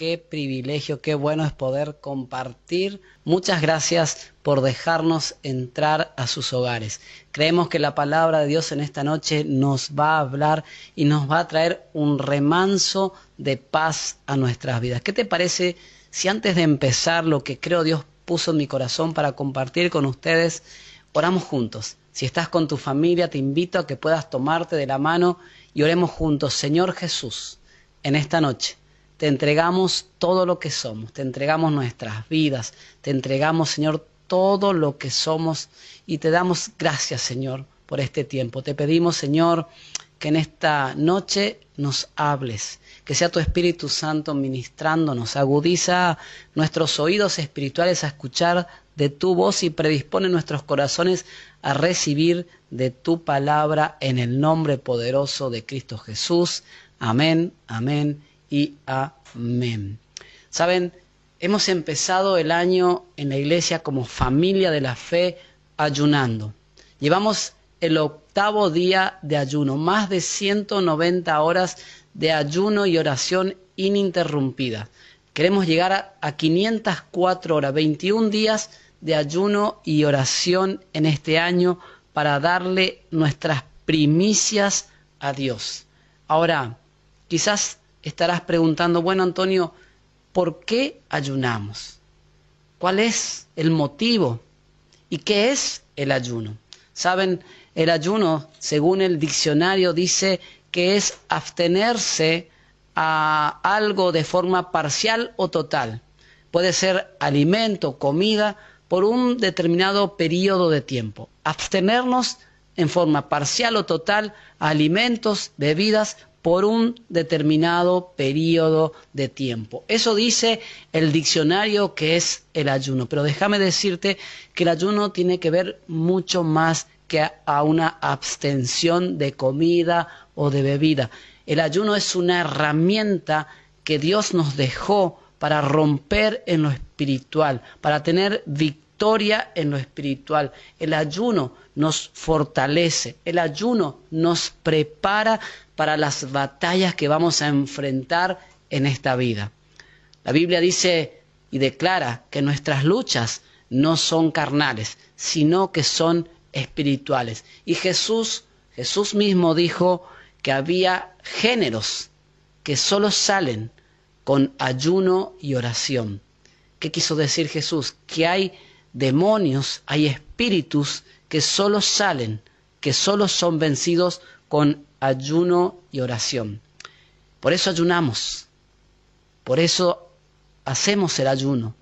qué privilegio, qué bueno es poder compartir. Muchas gracias por dejarnos entrar a sus hogares. Creemos que la palabra de Dios en esta noche nos va a hablar y nos va a traer un remanso de paz a nuestras vidas. ¿Qué te parece si antes de empezar lo que creo Dios puso en mi corazón para compartir con ustedes, oramos juntos? Si estás con tu familia, te invito a que puedas tomarte de la mano y oremos juntos. Señor Jesús, en esta noche te entregamos todo lo que somos, te entregamos nuestras vidas, te entregamos, Señor, todo lo que somos y te damos gracias, Señor, por este tiempo. Te pedimos, Señor, que en esta noche nos hables, que sea tu Espíritu Santo ministrándonos, agudiza nuestros oídos espirituales a escuchar de tu voz y predispone nuestros corazones a recibir de tu palabra en el nombre poderoso de Cristo Jesús. Amén, amén y amén. Saben, hemos empezado el año en la iglesia como familia de la fe ayunando. Llevamos el octavo día de ayuno, más de 190 horas de ayuno y oración ininterrumpida. Queremos llegar a, 504 horas, 21 días de ayuno y oración en este año para darle nuestras primicias a Dios. Ahora, quizás estarás preguntando, bueno Antonio, ¿por qué ayunamos? ¿Cuál es el motivo? ¿Y qué es el ayuno? Saben, el ayuno, según el diccionario, dice que es abstenerse a algo de forma parcial o total. Puede ser alimento, comida, por un determinado periodo de tiempo. Abstenernos en forma parcial o total a alimentos, bebidas por un determinado periodo de tiempo. Eso dice el diccionario que es el ayuno. Pero déjame decirte que el ayuno tiene que ver mucho más que a una abstención de comida o de bebida. El ayuno es una herramienta que Dios nos dejó para romper en lo espiritual, para tener en lo espiritual. El ayuno nos fortalece, el ayuno nos prepara para las batallas que vamos a enfrentar en esta vida. La Biblia dice y declara que nuestras luchas no son carnales, sino que son espirituales. Y Jesús, Jesús mismo dijo que había géneros que solo salen con ayuno y oración. ¿Qué quiso decir Jesús? Que hay demonios, hay espíritus que solo salen, que solo son vencidos con ayuno y oración. Por eso ayunamos, por eso hacemos el ayuno,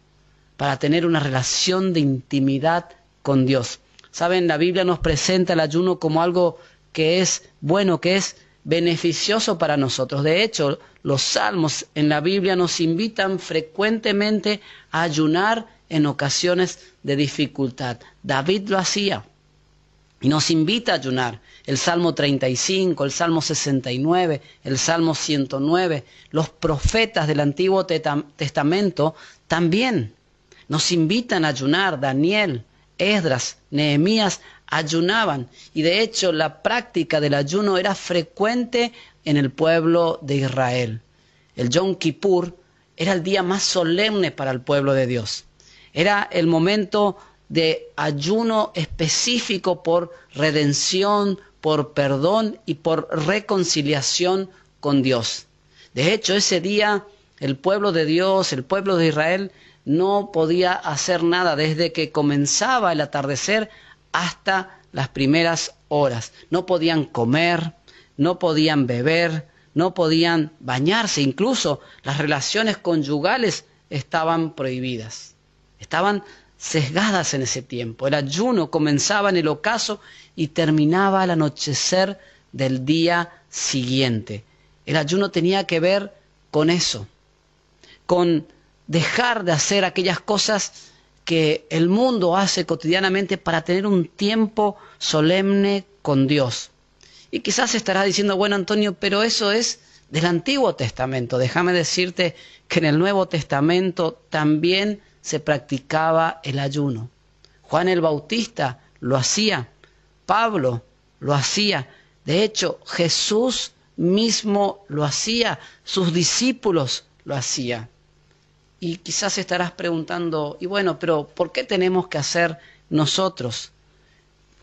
para tener una relación de intimidad con Dios. Saben, la Biblia nos presenta el ayuno como algo que es bueno, que es beneficioso para nosotros. De hecho, los salmos en la Biblia nos invitan frecuentemente a ayunar en ocasiones de dificultad. David lo hacía y nos invita a ayunar. El Salmo 35, el Salmo 69, el Salmo 109, los profetas del Antiguo Testamento también nos invitan a ayunar. Daniel, Esdras, Nehemías ayunaban y de hecho la práctica del ayuno era frecuente en el pueblo de Israel. El Yom Kippur era el día más solemne para el pueblo de Dios. Era el momento de ayuno específico por redención, por perdón y por reconciliación con Dios. De hecho, ese día el pueblo de Dios, el pueblo de Israel, no podía hacer nada desde que comenzaba el atardecer hasta las primeras horas. No podían comer, no podían beber, no podían bañarse, incluso las relaciones conyugales estaban prohibidas. Estaban sesgadas en ese tiempo. El ayuno comenzaba en el ocaso y terminaba al anochecer del día siguiente. El ayuno tenía que ver con eso, con dejar de hacer aquellas cosas que el mundo hace cotidianamente para tener un tiempo solemne con Dios. Y quizás estarás diciendo, bueno Antonio, pero eso es del Antiguo Testamento. Déjame decirte que en el Nuevo Testamento también se practicaba el ayuno. Juan el Bautista lo hacía, Pablo lo hacía. De hecho, Jesús mismo lo hacía, sus discípulos lo hacían. Y quizás estarás preguntando, y bueno, pero ¿por qué tenemos que hacer nosotros?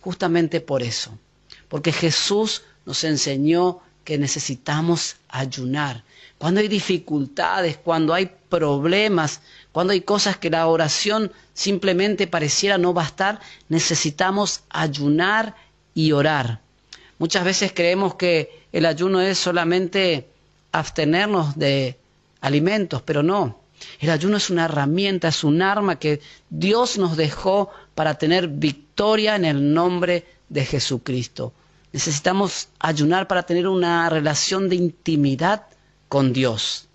Justamente por eso, porque Jesús nos enseñó que necesitamos ayunar. Cuando hay dificultades, cuando hay problemas, cuando hay cosas que la oración simplemente pareciera no bastar, necesitamos ayunar y orar. Muchas veces creemos que el ayuno es solamente abstenernos de alimentos, pero no. El ayuno es una herramienta, es un arma que Dios nos dejó para tener victoria en el nombre de Jesucristo. Necesitamos ayunar para tener una relación de intimidad con Dios,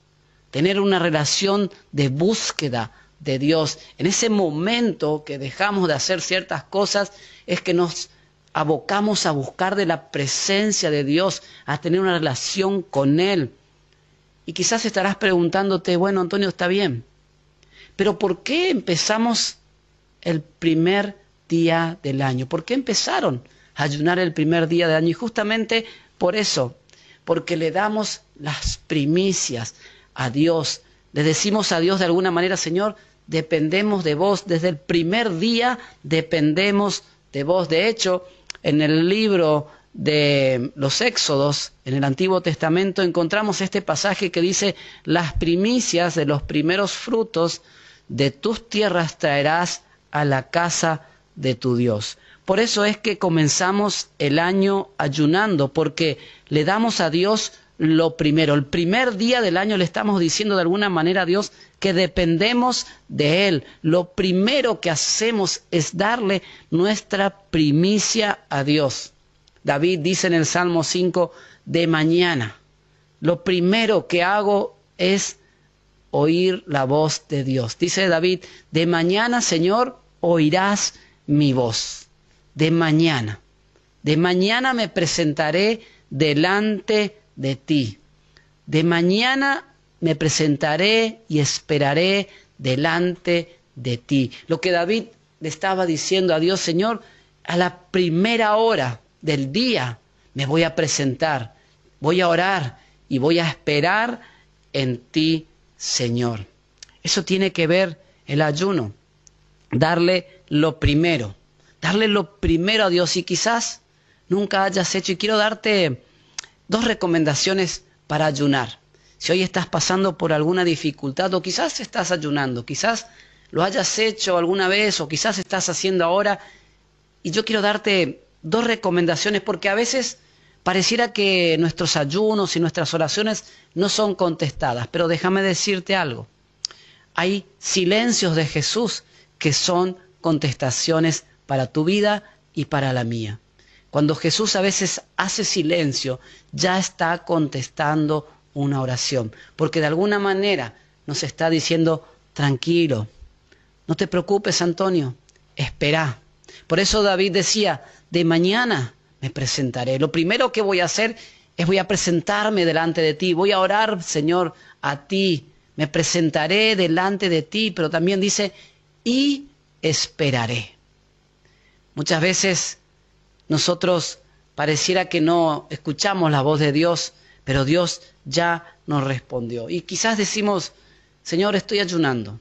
tener una relación de búsqueda de Dios. En ese momento que dejamos de hacer ciertas cosas es que nos abocamos a buscar de la presencia de Dios, a tener una relación con Él. Y quizás estarás preguntándote, bueno, Antonio, está bien, pero ¿por qué empezamos el primer día del año? ¿Por qué empezaron a ayunar el primer día del año? Y justamente por eso, porque le damos las primicias a Dios, le decimos a Dios de alguna manera, Señor, dependemos de vos, desde el primer día dependemos de vos. De hecho, en el libro de los Éxodos, en el Antiguo Testamento, encontramos este pasaje que dice, las primicias de los primeros frutos de tus tierras traerás a la casa de tu Dios. Por eso es que comenzamos el año ayunando, porque le damos a Dios lo primero. El primer día del año le estamos diciendo de alguna manera a Dios que dependemos de Él. Lo primero que hacemos es darle nuestra primicia a Dios. David dice en el Salmo 5, de mañana, lo primero que hago es oír la voz de Dios. Dice David, de mañana, Señor, oirás mi voz. De mañana. De mañana me presentaré delante de ti. De mañana me presentaré y esperaré delante de ti. Lo que David le estaba diciendo a Dios, Señor, a la primera hora del día me voy a presentar, voy a orar y voy a esperar en ti, Señor. Eso tiene que ver el ayuno, darle lo primero, darle lo primero a Dios y quizás nunca hayas hecho y quiero darte dos recomendaciones para ayunar. Si hoy estás pasando por alguna dificultad o quizás estás ayunando, quizás lo hayas hecho alguna vez o quizás estás haciendo ahora, y yo quiero darte dos recomendaciones porque a veces pareciera que nuestros ayunos y nuestras oraciones no son contestadas, pero déjame decirte algo. Hay silencios de Jesús que son contestaciones para tu vida y para la mía. Cuando Jesús a veces hace silencio, ya está contestando una oración, porque de alguna manera nos está diciendo, tranquilo, no te preocupes, Antonio, espera. Por eso David decía, de mañana me presentaré. Lo primero que voy a hacer es voy a presentarme delante de ti, voy a orar, Señor, a ti, me presentaré delante de ti, pero también dice, y esperaré. Muchas veces nosotros pareciera que no escuchamos la voz de Dios, pero Dios ya nos respondió. Y quizás decimos, Señor, estoy ayunando,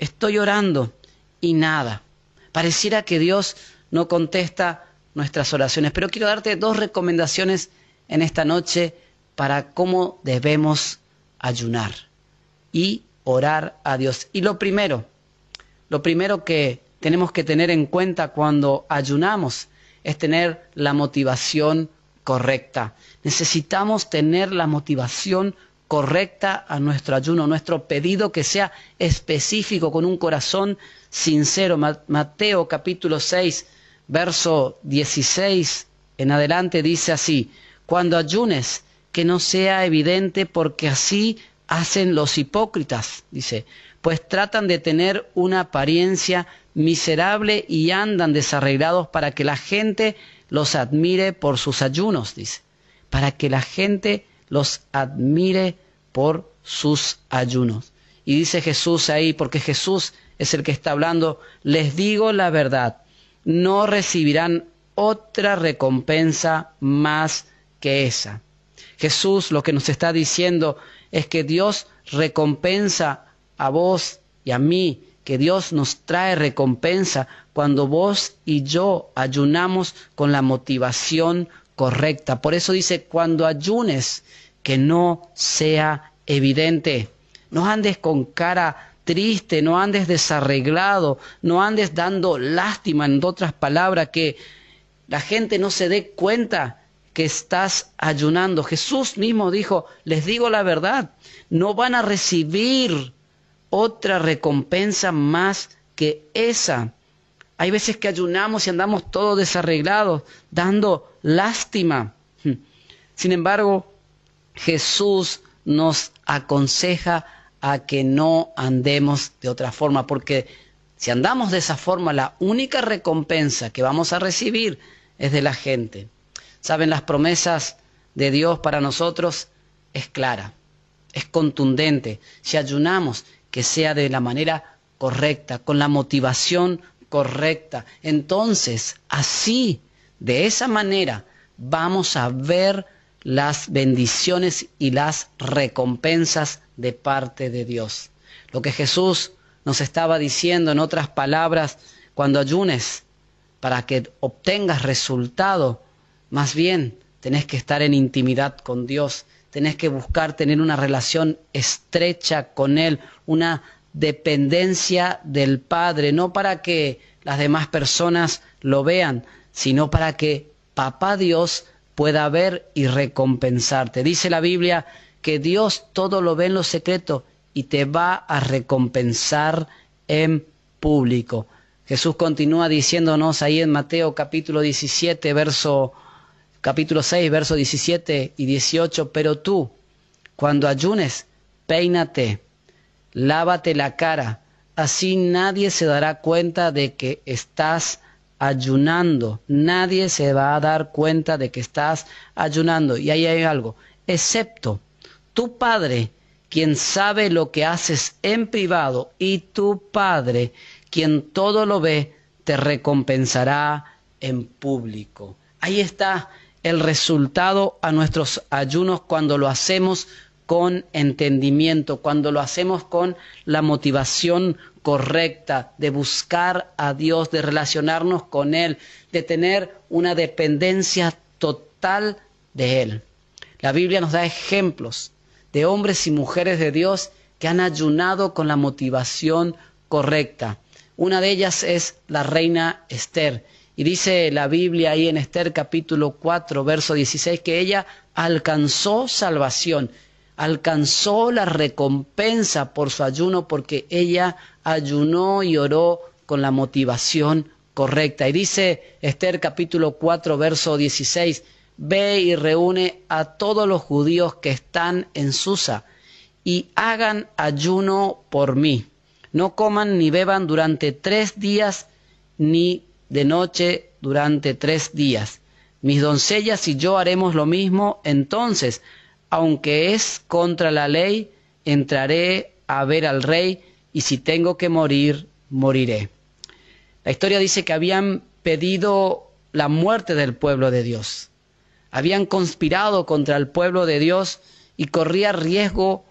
estoy orando y nada. Pareciera que Dios no contesta nuestras oraciones, pero quiero darte dos recomendaciones en esta noche para cómo debemos ayunar y orar a Dios. Y lo primero, lo primero que tenemos que tener en cuenta cuando ayunamos es tener la motivación correcta. Necesitamos tener la motivación correcta a nuestro ayuno, nuestro pedido que sea específico, con un corazón sincero. Mateo capítulo 6, verso 16 en adelante dice así, cuando ayunes, que no sea evidente porque así hacen los hipócritas, dice, pues tratan de tener una apariencia miserable y andan desarreglados para que la gente los admire por sus ayunos, dice, para que la gente los admire por sus ayunos. Y dice Jesús ahí, porque Jesús es el que está hablando, les digo la verdad, no recibirán otra recompensa más que esa. Jesús lo que nos está diciendo es que Dios recompensa a vos y a mí que Dios nos trae recompensa cuando vos y yo ayunamos con la motivación correcta. Por eso dice, cuando ayunes, que no sea evidente. No andes con cara triste, no andes desarreglado, no andes dando lástima, en otras palabras, que la gente no se dé cuenta que estás ayunando. Jesús mismo dijo, les digo la verdad, no van a recibir otra recompensa más que esa. Hay veces que ayunamos y andamos todos desarreglados, dando lástima. Sin embargo, Jesús nos aconseja a que no andemos de otra forma, porque si andamos de esa forma, la única recompensa que vamos a recibir es de la gente. Saben, las promesas de Dios para nosotros es clara, es contundente. Si ayunamos que sea de la manera correcta, con la motivación correcta. Entonces, así, de esa manera, vamos a ver las bendiciones y las recompensas de parte de Dios. Lo que Jesús nos estaba diciendo en otras palabras, cuando ayunes, para que obtengas resultado, más bien tenés que estar en intimidad con Dios, tenés que buscar tener una relación estrecha con Él, una dependencia del Padre, no para que las demás personas lo vean, sino para que Papá Dios pueda ver y recompensarte. Dice la Biblia que Dios todo lo ve en lo secreto y te va a recompensar en público. Jesús continúa diciéndonos ahí en Mateo capítulo 17, verso capítulo 6, versos 17 y 18, pero tú, cuando ayunes, peínate, lávate la cara, así nadie se dará cuenta de que estás ayunando, nadie se va a dar cuenta de que estás ayunando. Y ahí hay algo, excepto tu Padre, quien sabe lo que haces en privado, y tu Padre, quien todo lo ve, te recompensará en público. Ahí está el resultado a nuestros ayunos cuando lo hacemos con entendimiento, cuando lo hacemos con la motivación correcta de buscar a Dios, de relacionarnos con Él, de tener una dependencia total de Él. La Biblia nos da ejemplos de hombres y mujeres de Dios que han ayunado con la motivación correcta. Una de ellas es la reina Esther. Y dice la Biblia ahí en Esther capítulo 4, verso 16, que ella alcanzó salvación, alcanzó la recompensa por su ayuno porque ella ayunó y oró con la motivación correcta. Y dice Esther capítulo 4, verso 16, ve y reúne a todos los judíos que están en Susa y hagan ayuno por mí. No coman ni beban durante tres días ni de noche durante tres días. Mis doncellas y yo haremos lo mismo, entonces, aunque es contra la ley, entraré a ver al rey y si tengo que morir, moriré. La historia dice que habían pedido la muerte del pueblo de Dios. Habían conspirado contra el pueblo de Dios y corría riesgo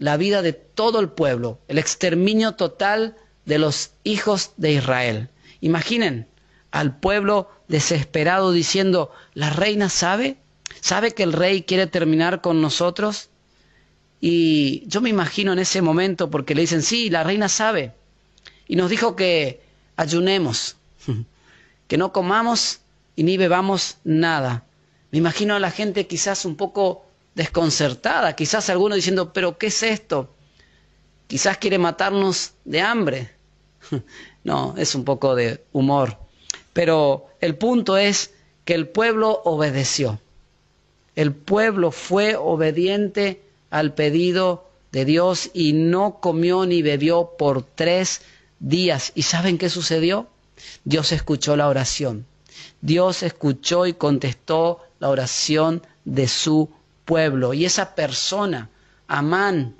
la vida de todo el pueblo, el exterminio total de los hijos de Israel. Imaginen, al pueblo desesperado diciendo, ¿la reina sabe? ¿Sabe que el rey quiere terminar con nosotros? Y yo me imagino en ese momento porque le dicen, sí, la reina sabe. Y nos dijo que ayunemos, que no comamos y ni bebamos nada. Me imagino a la gente quizás un poco desconcertada, quizás alguno diciendo, pero ¿qué es esto? Quizás quiere matarnos de hambre. No, es un poco de humor. Pero el punto es que el pueblo obedeció. El pueblo fue obediente al pedido de Dios y no comió ni bebió por tres días. ¿Y saben qué sucedió? Dios escuchó la oración. Dios escuchó y contestó la oración de su pueblo. Y esa persona, Amán,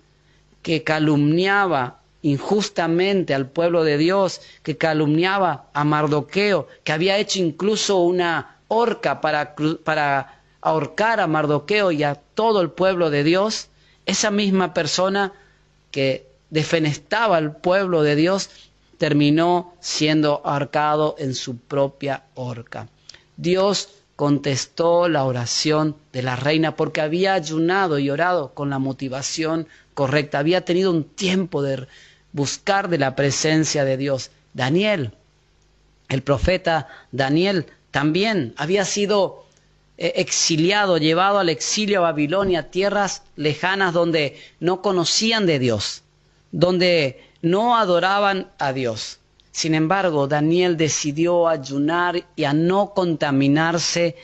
que calumniaba injustamente al pueblo de Dios, que calumniaba a Mardoqueo, que había hecho incluso una horca para, para ahorcar a Mardoqueo y a todo el pueblo de Dios, esa misma persona que defenestaba al pueblo de Dios, terminó siendo ahorcado en su propia horca. Dios contestó la oración de la reina porque había ayunado y orado con la motivación correcta, había tenido un tiempo de buscar de la presencia de Dios. Daniel, el profeta Daniel, también había sido eh, exiliado, llevado al exilio a Babilonia, tierras lejanas donde no conocían de Dios, donde no adoraban a Dios. Sin embargo, Daniel decidió ayunar y a no contaminarse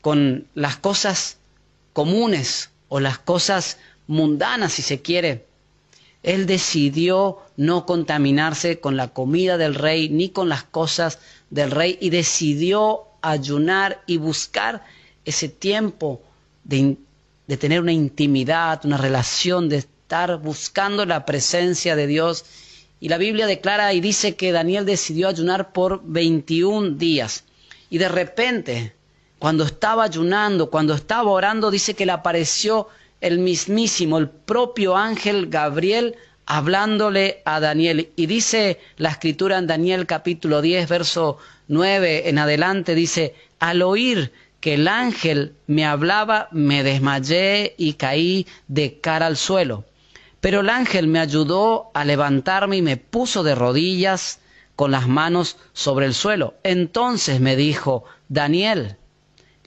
con las cosas comunes o las cosas mundanas, si se quiere. Él decidió no contaminarse con la comida del rey ni con las cosas del rey y decidió ayunar y buscar ese tiempo de, tener una intimidad, una relación, de estar buscando la presencia de Dios y la Biblia declara y dice que Daniel decidió ayunar por 21 días. Y de repente, cuando estaba ayunando, cuando estaba orando, dice que le apareció el mismísimo, el propio ángel Gabriel hablándole a Daniel. Y dice la escritura en Daniel capítulo 10, verso 9 en adelante, dice, al oír que el ángel me hablaba, me desmayé y caí de cara al suelo. Pero el ángel me ayudó a levantarme y me puso de rodillas con las manos sobre el suelo. Entonces me dijo, Daniel,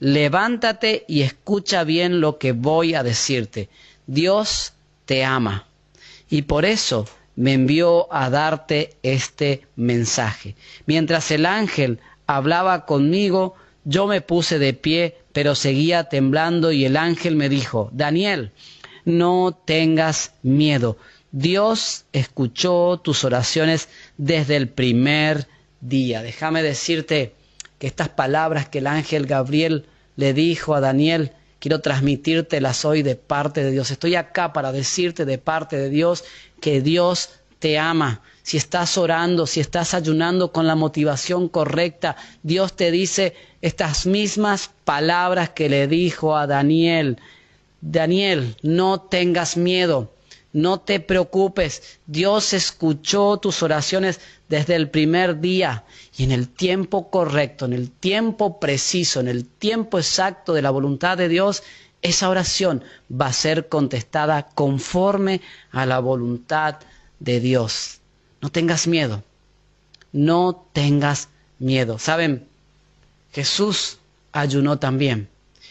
levántate y escucha bien lo que voy a decirte. Dios te ama. Y por eso me envió a darte este mensaje. Mientras el ángel hablaba conmigo, yo me puse de pie, pero seguía temblando y el ángel me dijo, Daniel, no tengas miedo. Dios escuchó tus oraciones desde el primer día. Déjame decirte que estas palabras que el ángel Gabriel le dijo a Daniel, quiero transmitírtelas hoy de parte de Dios. Estoy acá para decirte de parte de Dios que Dios te ama. Si estás orando, si estás ayunando con la motivación correcta, Dios te dice estas mismas palabras que le dijo a Daniel. Daniel, no tengas miedo, no te preocupes. Dios escuchó tus oraciones desde el primer día y en el tiempo correcto, en el tiempo preciso, en el tiempo exacto de la voluntad de Dios, esa oración va a ser contestada conforme a la voluntad de Dios. No tengas miedo, no tengas miedo. ¿Saben? Jesús ayunó también.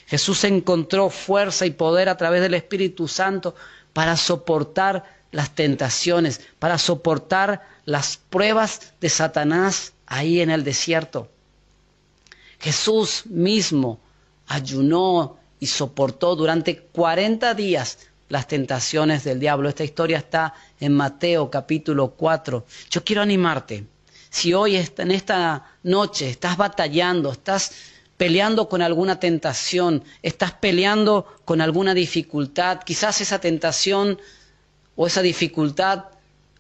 Jesús encontró fuerza y poder a través del Espíritu Santo para soportar las tentaciones, para soportar las pruebas de Satanás ahí en el desierto. Jesús mismo ayunó y soportó durante 40 días las tentaciones del diablo. Esta historia está en Mateo capítulo 4. Yo quiero animarte. Si hoy en esta noche estás batallando, estás peleando con alguna tentación, estás peleando con alguna dificultad, quizás esa tentación o esa dificultad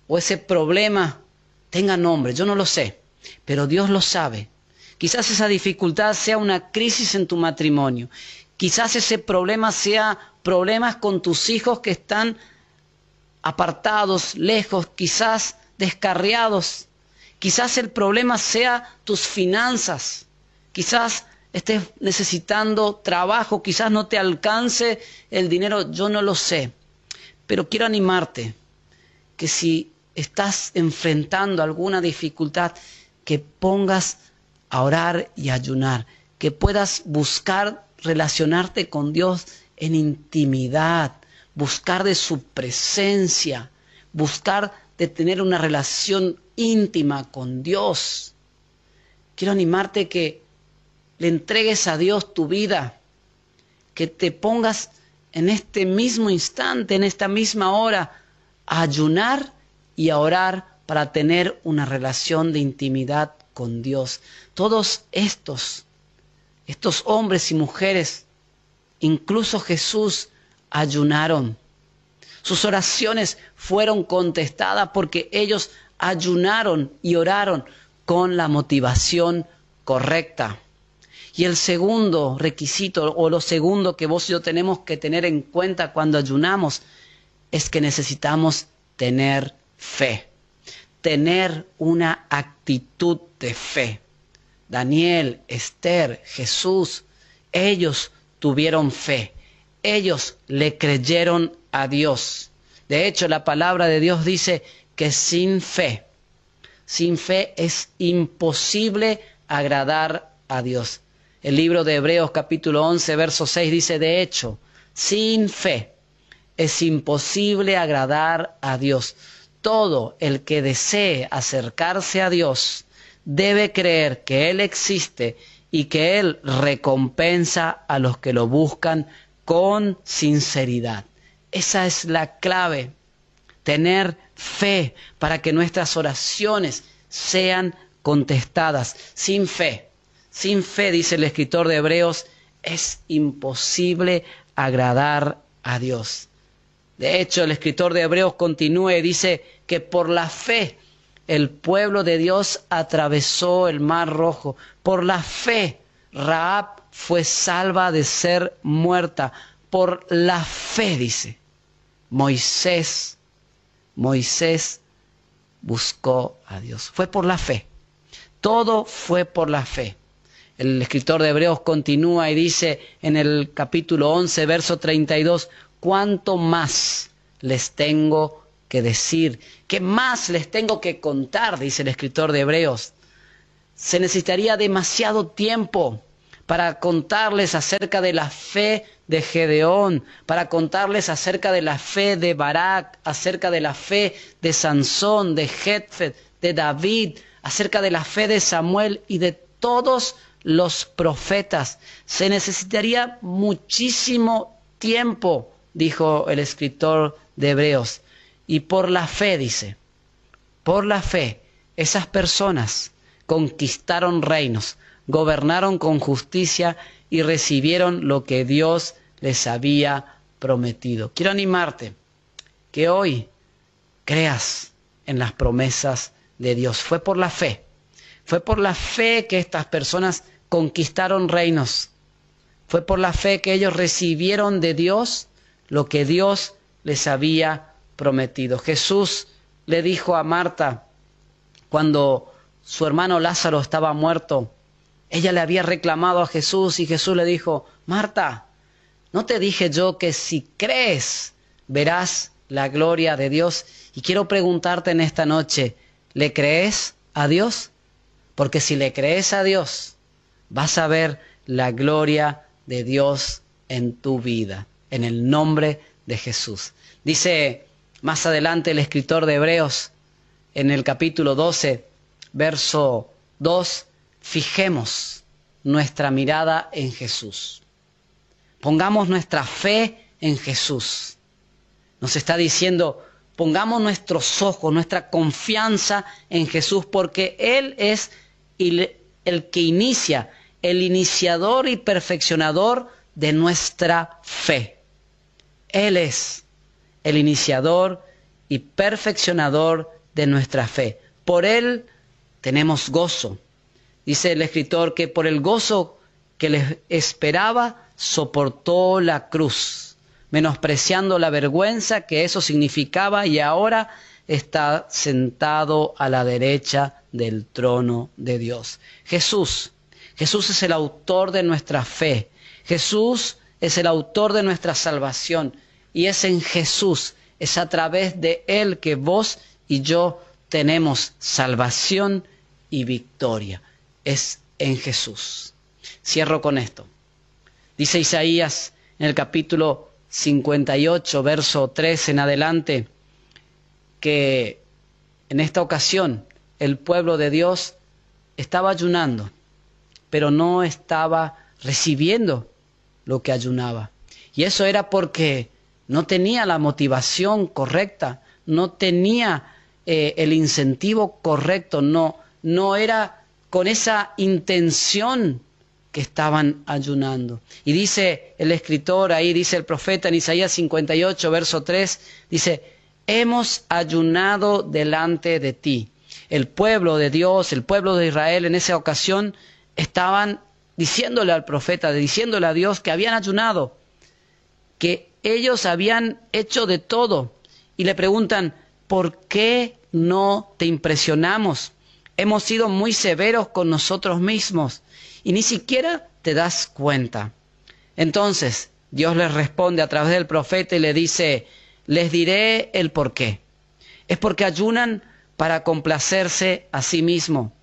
o ese problema tenga nombre, yo no lo sé, pero Dios lo sabe. Quizás esa dificultad sea una crisis en tu matrimonio, quizás ese problema sea problemas con tus hijos que están apartados, lejos, quizás descarriados, quizás el problema sea tus finanzas, quizás estés necesitando trabajo, quizás no te alcance el dinero, yo no lo sé. Pero quiero animarte que si estás enfrentando alguna dificultad, que pongas a orar y ayunar, que puedas buscar relacionarte con Dios en intimidad, buscar de su presencia, buscar de tener una relación íntima con Dios. Quiero animarte que le entregues a Dios tu vida, que te pongas en este mismo instante, en esta misma hora, a ayunar y a orar para tener una relación de intimidad con Dios. Todos estos, estos hombres y mujeres, incluso Jesús, ayunaron. Sus oraciones fueron contestadas porque ellos ayunaron y oraron con la motivación correcta. Y el segundo requisito o lo segundo que vos y yo tenemos que tener en cuenta cuando ayunamos es que necesitamos tener fe. Tener una actitud de fe. Daniel, Esther, Jesús, ellos tuvieron fe. Ellos le creyeron a Dios. De hecho, la palabra de Dios dice que sin fe, sin fe es imposible agradar a Dios. El libro de Hebreos capítulo 11, verso 6 dice, de hecho, sin fe es imposible agradar a Dios. Todo el que desee acercarse a Dios debe creer que Él existe y que Él recompensa a los que lo buscan con sinceridad. Esa es la clave, tener fe para que nuestras oraciones sean contestadas. Sin fe, sin fe, dice el escritor de Hebreos, es imposible agradar a Dios. De hecho, el escritor de Hebreos continúa y dice que por la fe el pueblo de Dios atravesó el mar rojo. Por la fe Raab fue salva de ser muerta. Por la fe, dice. Moisés, Moisés buscó a Dios. Fue por la fe. Todo fue por la fe. El escritor de Hebreos continúa y dice en el capítulo 11, verso 32, ¿cuánto más les tengo que decir? ¿Qué más les tengo que contar? Dice el escritor de Hebreos. Se necesitaría demasiado tiempo para contarles acerca de la fe de Gedeón, para contarles acerca de la fe de Barak, acerca de la fe de Sansón, de Jetfet, de David, acerca de la fe de Samuel y de todos los profetas. Se necesitaría muchísimo tiempo, dijo el escritor de Hebreos. Y por la fe, dice, por la fe, esas personas conquistaron reinos, gobernaron con justicia y recibieron lo que Dios les había prometido. Quiero animarte que hoy creas en las promesas de Dios. Fue por la fe. Fue por la fe que estas personas conquistaron reinos. Fue por la fe que ellos recibieron de Dios lo que Dios les había prometido. Jesús le dijo a Marta cuando su hermano Lázaro estaba muerto, ella le había reclamado a Jesús y Jesús le dijo, Marta, ¿no te dije yo que si crees verás la gloria de Dios? Y quiero preguntarte en esta noche, ¿le crees a Dios? Porque si le crees a Dios, vas a ver la gloria de Dios en tu vida, en el nombre de Jesús. Dice más adelante el escritor de Hebreos, en el capítulo 12, verso 2, fijemos nuestra mirada en Jesús. Pongamos nuestra fe en Jesús. Nos está diciendo, pongamos nuestros ojos, nuestra confianza en Jesús, porque Él es el que inicia, el iniciador y perfeccionador de nuestra fe. Él es el iniciador y perfeccionador de nuestra fe. Por Él tenemos gozo. Dice el escritor que por el gozo que les esperaba soportó la cruz, menospreciando la vergüenza que eso significaba y ahora está sentado a la derecha del trono de Dios. Jesús, Jesús es el autor de nuestra fe. Jesús es el autor de nuestra salvación. Y es en Jesús, es a través de Él que vos y yo tenemos salvación y victoria. Es en Jesús. Cierro con esto. Dice Isaías en el capítulo 58, verso 3 en adelante, que en esta ocasión el pueblo de Dios estaba ayunando, pero no estaba recibiendo lo que ayunaba. Y eso era porque no tenía la motivación correcta, no tenía eh, el incentivo correcto, no, no era con esa intención que estaban ayunando. Y dice el escritor ahí, dice el profeta en Isaías 58, verso 3, dice, hemos ayunado delante de ti. El pueblo de Dios, el pueblo de Israel en esa ocasión estaban diciéndole al profeta, diciéndole a Dios que habían ayunado, que ellos habían hecho de todo y le preguntan, ¿por qué no te impresionamos? Hemos sido muy severos con nosotros mismos y ni siquiera te das cuenta. Entonces Dios les responde a través del profeta y le dice, les diré el por qué. Es porque ayunan para complacerse a sí mismo.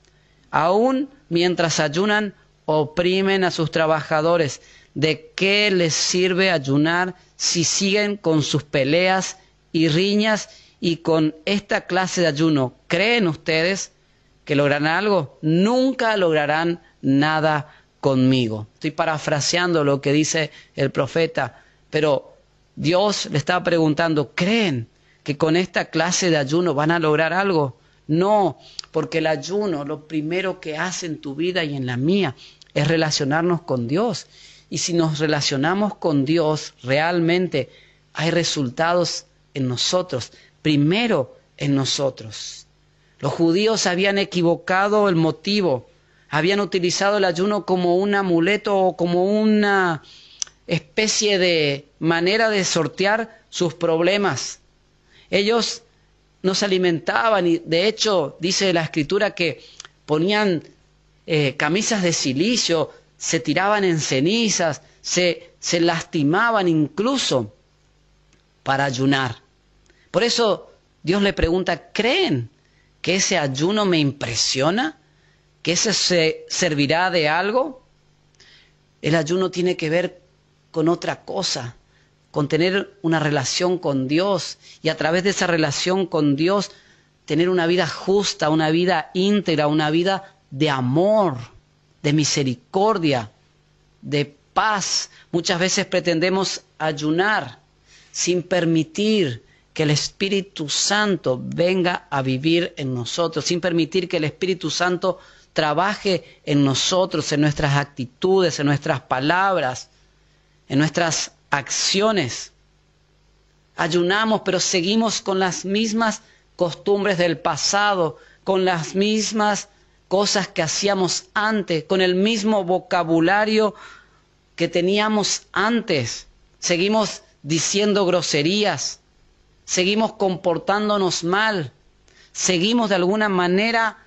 Aún mientras ayunan, oprimen a sus trabajadores. ¿De qué les sirve ayunar si siguen con sus peleas y riñas y con esta clase de ayuno? ¿Creen ustedes que lograrán algo? Nunca lograrán nada conmigo. Estoy parafraseando lo que dice el profeta, pero Dios le está preguntando, ¿creen que con esta clase de ayuno van a lograr algo? No, porque el ayuno, lo primero que hace en tu vida y en la mía, es relacionarnos con Dios. Y si nos relacionamos con Dios, realmente hay resultados en nosotros, primero en nosotros. Los judíos habían equivocado el motivo habían utilizado el ayuno como un amuleto o como una especie de manera de sortear sus problemas. Ellos no se alimentaban y de hecho dice la escritura que ponían eh, camisas de silicio, se tiraban en cenizas, se, se lastimaban incluso para ayunar. Por eso Dios le pregunta, ¿creen que ese ayuno me impresiona? Ese se servirá de algo, el ayuno tiene que ver con otra cosa, con tener una relación con Dios y a través de esa relación con Dios tener una vida justa, una vida íntegra, una vida de amor, de misericordia, de paz. Muchas veces pretendemos ayunar sin permitir que el Espíritu Santo venga a vivir en nosotros, sin permitir que el Espíritu Santo trabaje en nosotros, en nuestras actitudes, en nuestras palabras, en nuestras acciones. Ayunamos, pero seguimos con las mismas costumbres del pasado, con las mismas cosas que hacíamos antes, con el mismo vocabulario que teníamos antes. Seguimos diciendo groserías, seguimos comportándonos mal, seguimos de alguna manera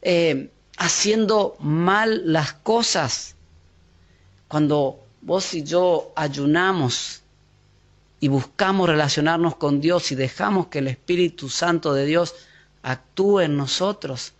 eh, haciendo mal las cosas. Cuando vos y yo ayunamos y buscamos relacionarnos con Dios y dejamos que el Espíritu Santo de Dios actúe en nosotros,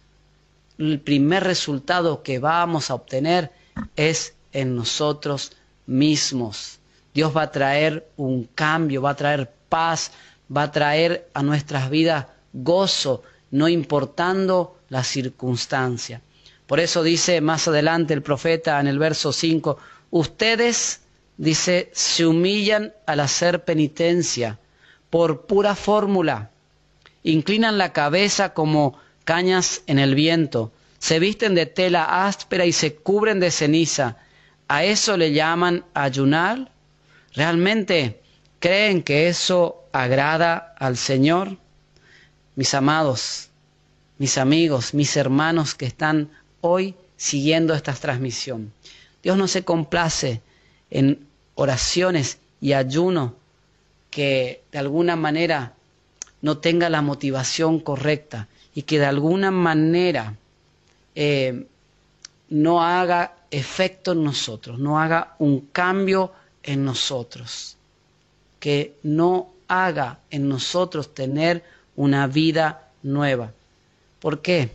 el primer resultado que vamos a obtener es en nosotros mismos. Dios va a traer un cambio, va a traer paz, va a traer a nuestras vidas gozo, no importando la circunstancia. Por eso dice más adelante el profeta en el verso 5, ustedes, dice, se humillan al hacer penitencia por pura fórmula, inclinan la cabeza como cañas en el viento, se visten de tela áspera y se cubren de ceniza. ¿A eso le llaman ayunar? ¿Realmente creen que eso agrada al Señor? Mis amados, mis amigos, mis hermanos que están hoy siguiendo esta transmisión. Dios no se complace en oraciones y ayuno que de alguna manera no tenga la motivación correcta y que de alguna manera eh, no haga efecto en nosotros, no haga un cambio en nosotros, que no haga en nosotros tener una vida nueva. ¿Por qué?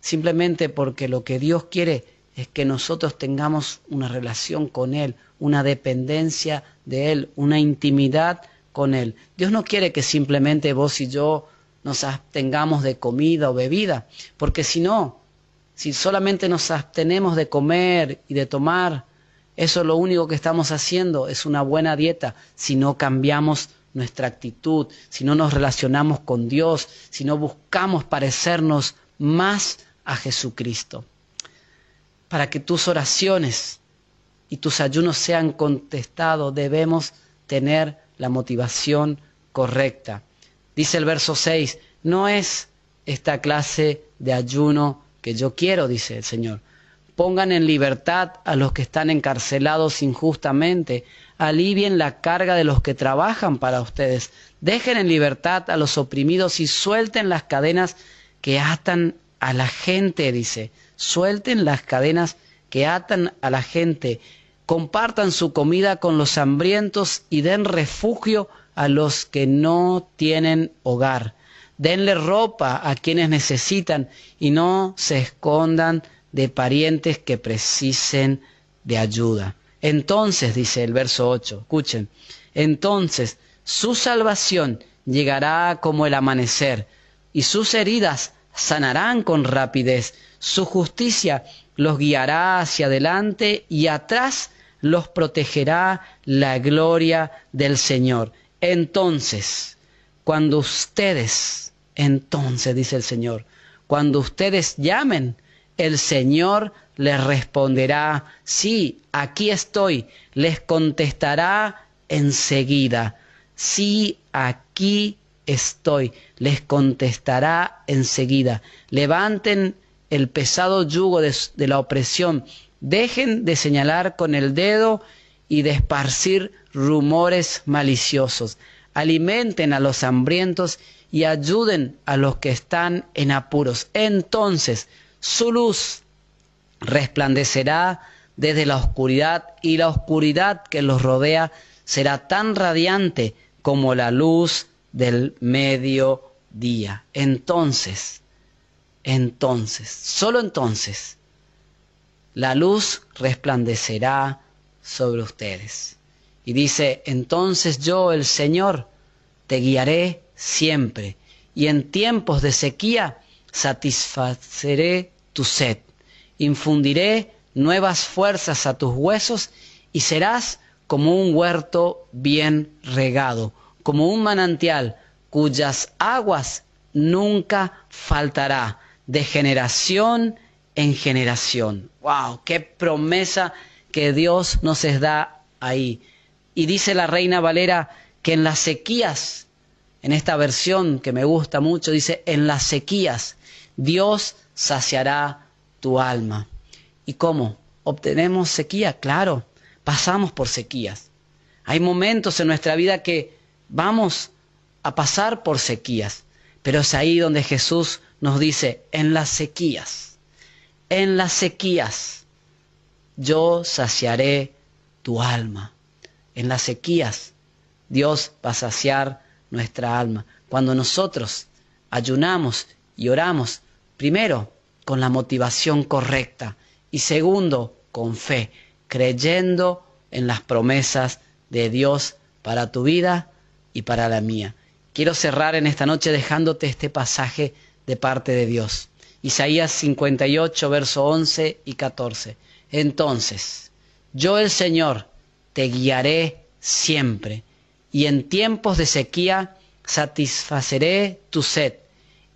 Simplemente porque lo que Dios quiere es que nosotros tengamos una relación con Él, una dependencia de Él, una intimidad con Él. Dios no quiere que simplemente vos y yo nos abstengamos de comida o bebida, porque si no, si solamente nos abstenemos de comer y de tomar, eso lo único que estamos haciendo es una buena dieta si no cambiamos nuestra actitud, si no nos relacionamos con Dios, si no buscamos parecernos más a Jesucristo. Para que tus oraciones y tus ayunos sean contestados, debemos tener la motivación correcta. Dice el verso 6, no es esta clase de ayuno que yo quiero, dice el Señor. Pongan en libertad a los que están encarcelados injustamente, alivien la carga de los que trabajan para ustedes. Dejen en libertad a los oprimidos y suelten las cadenas que atan a la gente, dice. Suelten las cadenas que atan a la gente. Compartan su comida con los hambrientos y den refugio a los que no tienen hogar. Denle ropa a quienes necesitan y no se escondan de parientes que precisen de ayuda. Entonces, dice el verso 8, escuchen, entonces su salvación llegará como el amanecer y sus heridas sanarán con rapidez. Su justicia los guiará hacia adelante y atrás los protegerá la gloria del Señor. Entonces, cuando ustedes, entonces dice el Señor, cuando ustedes llamen, el Señor les responderá, sí, aquí estoy, les contestará enseguida, sí, aquí estoy, les contestará enseguida. Levanten el pesado yugo de, la opresión, dejen de señalar con el dedo y de esparcir rumores maliciosos. Alimenten a los hambrientos y ayuden a los que están en apuros. Entonces su luz resplandecerá desde la oscuridad y la oscuridad que los rodea será tan radiante como la luz del mediodía. Entonces, entonces, solo entonces, la luz resplandecerá sobre ustedes. Y dice, entonces yo, el Señor, te guiaré siempre, y en tiempos de sequía satisfaceré tu sed, infundiré nuevas fuerzas a tus huesos, y serás como un huerto bien regado, como un manantial cuyas aguas nunca faltará de generación en generación. ¡Wow! ¡Qué promesa que Dios nos da ahí! Y dice la reina Valera que en las sequías, en esta versión que me gusta mucho, dice, en las sequías Dios saciará tu alma. ¿Y cómo? ¿Obtenemos sequía? Claro, pasamos por sequías. Hay momentos en nuestra vida que vamos a pasar por sequías, pero es ahí donde Jesús nos dice, en las sequías, en las sequías, yo saciaré tu alma. En las sequías, Dios va a saciar nuestra alma. Cuando nosotros ayunamos y oramos, primero, con la motivación correcta y segundo, con fe, creyendo en las promesas de Dios para tu vida y para la mía. Quiero cerrar en esta noche dejándote este pasaje de parte de Dios. Isaías 58, verso 11 y 14. Entonces, yo el Señor te guiaré siempre, y en tiempos de sequía satisfaceré tu sed,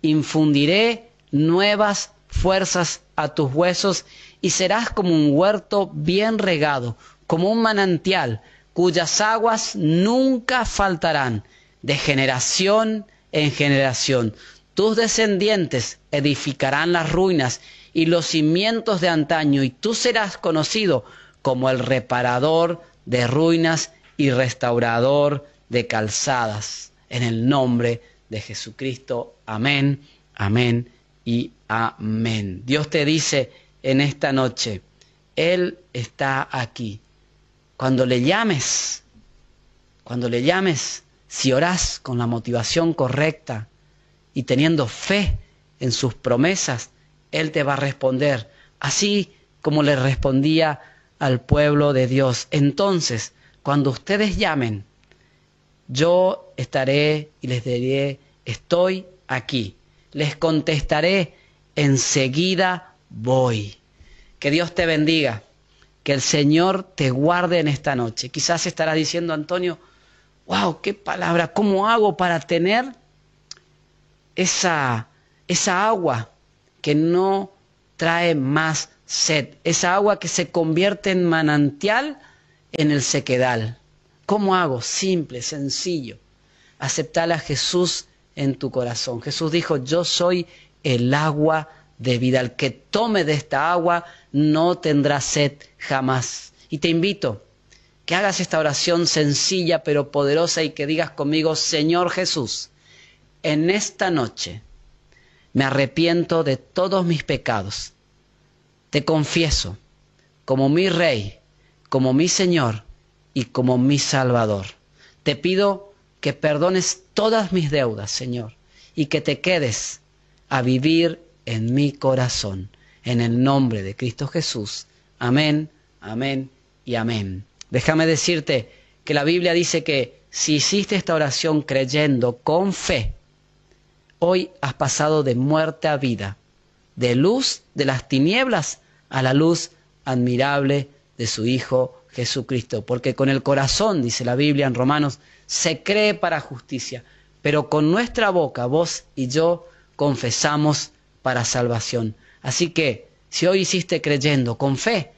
infundiré nuevas fuerzas a tus huesos, y serás como un huerto bien regado, como un manantial, cuyas aguas nunca faltarán, de generación en generación. Tus descendientes edificarán las ruinas y los cimientos de antaño, y tú serás conocido como el reparador de ruinas y restaurador de calzadas. En el nombre de Jesucristo. Amén, amén y amén. Dios te dice en esta noche, Él está aquí. Cuando le llames, cuando le llames, si orás con la motivación correcta, y teniendo fe en sus promesas, Él te va a responder, así como le respondía al pueblo de Dios. Entonces, cuando ustedes llamen, yo estaré y les diré, estoy aquí. Les contestaré, enseguida voy. Que Dios te bendiga, que el Señor te guarde en esta noche. Quizás estarás diciendo, Antonio, wow, qué palabra, ¿cómo hago para tener esa, esa agua que no trae más sed, esa agua que se convierte en manantial en el sequedal. ¿Cómo hago? Simple, sencillo. Aceptar a Jesús en tu corazón. Jesús dijo, yo soy el agua de vida. El que tome de esta agua no tendrá sed jamás. Y te invito que hagas esta oración sencilla pero poderosa y que digas conmigo, Señor Jesús, en esta noche me arrepiento de todos mis pecados. Te confieso como mi Rey, como mi Señor y como mi Salvador. Te pido que perdones todas mis deudas, Señor, y que te quedes a vivir en mi corazón. En el nombre de Cristo Jesús. Amén, amén y amén. Déjame decirte que la Biblia dice que si hiciste esta oración creyendo con fe, hoy has pasado de muerte a vida, de luz de las tinieblas a la luz admirable de su Hijo Jesucristo. Porque con el corazón, dice la Biblia en Romanos, se cree para justicia, pero con nuestra boca, vos y yo, confesamos para salvación. Así que, si hoy hiciste creyendo con fe,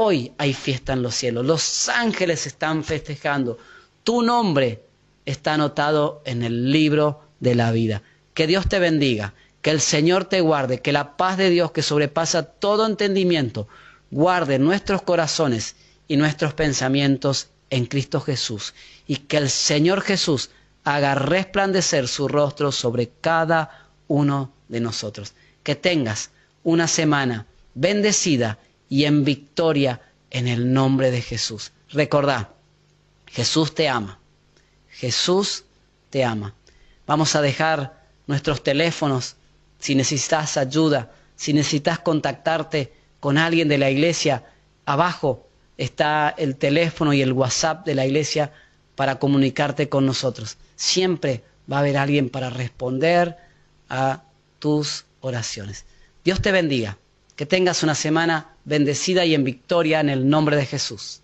Hoy hay fiesta en los cielos, los ángeles están festejando, tu nombre está anotado en el libro de la vida. Que Dios te bendiga, que el Señor te guarde, que la paz de Dios que sobrepasa todo entendimiento, guarde nuestros corazones y nuestros pensamientos en Cristo Jesús. Y que el Señor Jesús haga resplandecer su rostro sobre cada uno de nosotros. Que tengas una semana bendecida y en victoria en el nombre de Jesús. Recordá, Jesús te ama. Jesús te ama. Vamos a dejar nuestros teléfonos si necesitas ayuda, si necesitas contactarte con alguien de la iglesia. Abajo está el teléfono y el WhatsApp de la iglesia para comunicarte con nosotros. Siempre va a haber alguien para responder a tus oraciones. Dios te bendiga. Que tengas una semana bendecida y en victoria en el nombre de Jesús.